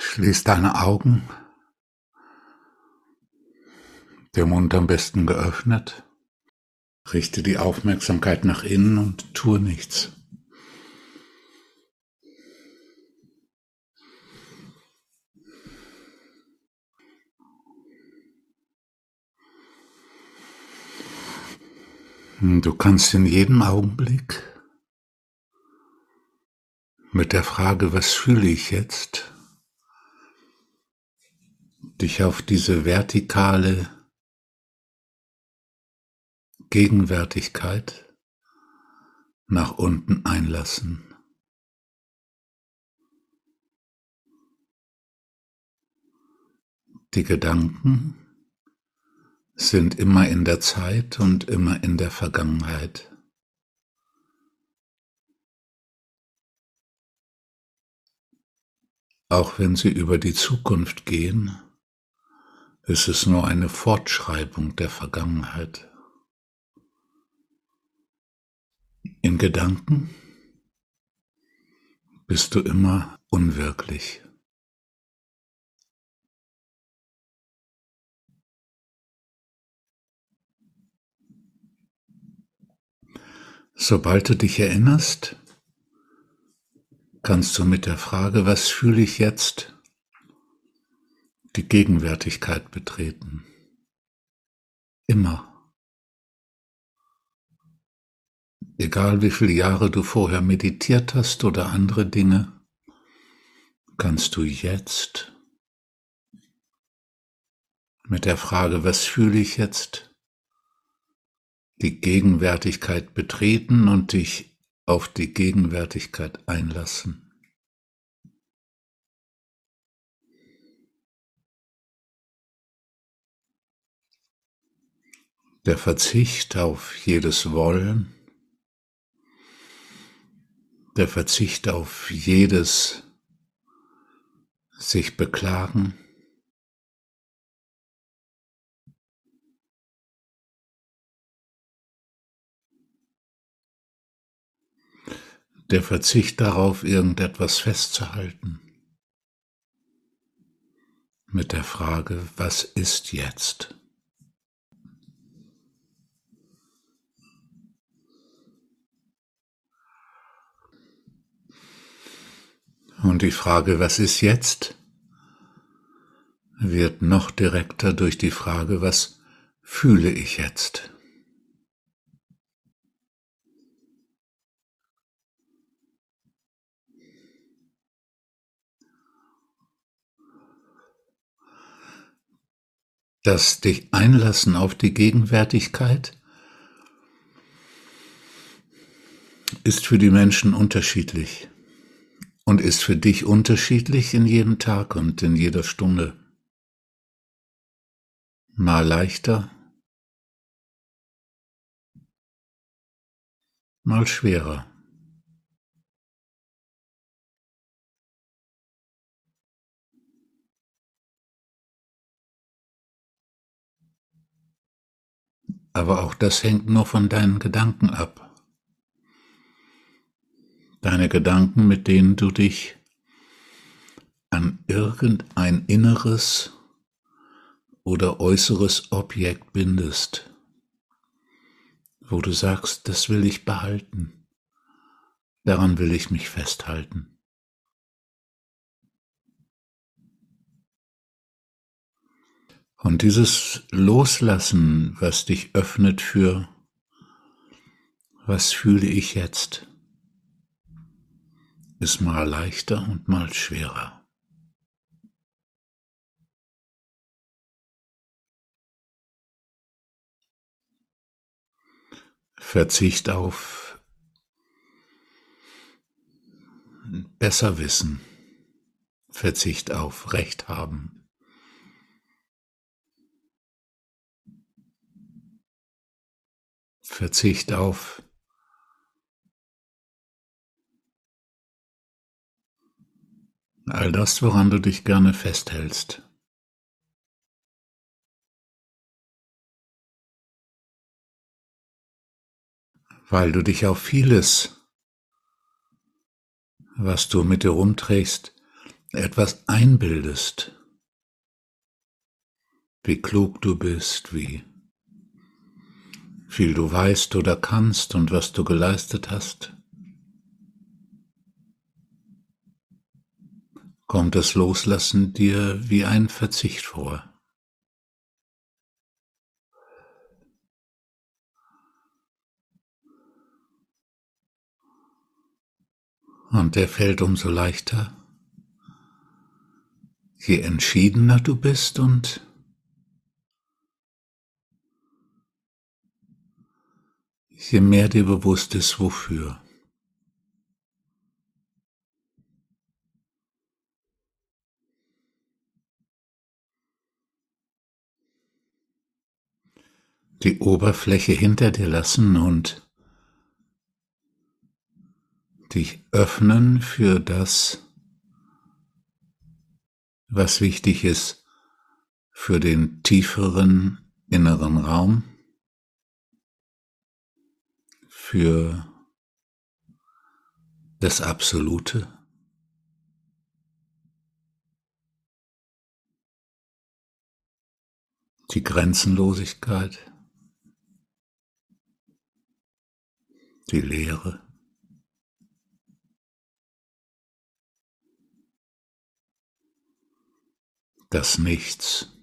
Schließ deine Augen, der Mund am besten geöffnet. Richte die Aufmerksamkeit nach innen und tue nichts. Du kannst in jedem Augenblick mit der Frage, was fühle ich jetzt, dich auf diese vertikale Gegenwärtigkeit nach unten einlassen. Die Gedanken sind immer in der Zeit und immer in der Vergangenheit. Auch wenn sie über die Zukunft gehen, ist es nur eine Fortschreibung der Vergangenheit. In Gedanken bist du immer unwirklich. Sobald du dich erinnerst, kannst du mit der Frage, was fühle ich jetzt, die Gegenwärtigkeit betreten. Immer. Egal wie viele Jahre du vorher meditiert hast oder andere Dinge, kannst du jetzt mit der Frage, was fühle ich jetzt, die Gegenwärtigkeit betreten und dich auf die Gegenwärtigkeit einlassen. Der Verzicht auf jedes Wollen, der Verzicht auf jedes sich beklagen, der Verzicht darauf, irgendetwas festzuhalten. Mit der Frage, was ist jetzt? Und die Frage, was ist jetzt, wird noch direkter durch die Frage, was fühle ich jetzt? das dich einlassen auf die Gegenwärtigkeit ist für die Menschen unterschiedlich und ist für dich unterschiedlich in jedem Tag und in jeder Stunde. Mal leichter, mal schwerer. Aber auch das hängt nur von deinen Gedanken ab. Deine Gedanken, mit denen du dich an irgendein inneres oder äußeres Objekt bindest, wo du sagst, das will ich behalten, daran will ich mich festhalten. Und dieses Loslassen, was dich öffnet für, was fühle ich jetzt, ist mal leichter und mal schwerer. Verzicht auf besser wissen, Verzicht auf Recht haben. Verzicht auf all das, woran du dich gerne festhältst. Weil du dich auf vieles, was du mit dir rumträgst, etwas einbildest, wie klug du bist, wie viel du weißt oder kannst und was du geleistet hast, kommt das Loslassen dir wie ein Verzicht vor. Und der fällt umso leichter, je entschiedener du bist und je mehr dir bewusst ist, wofür. Die Oberfläche hinter dir lassen und dich öffnen für das, was wichtig ist für den tieferen inneren Raum, für das Absolute. Die Grenzenlosigkeit, die Leere. das Nichts.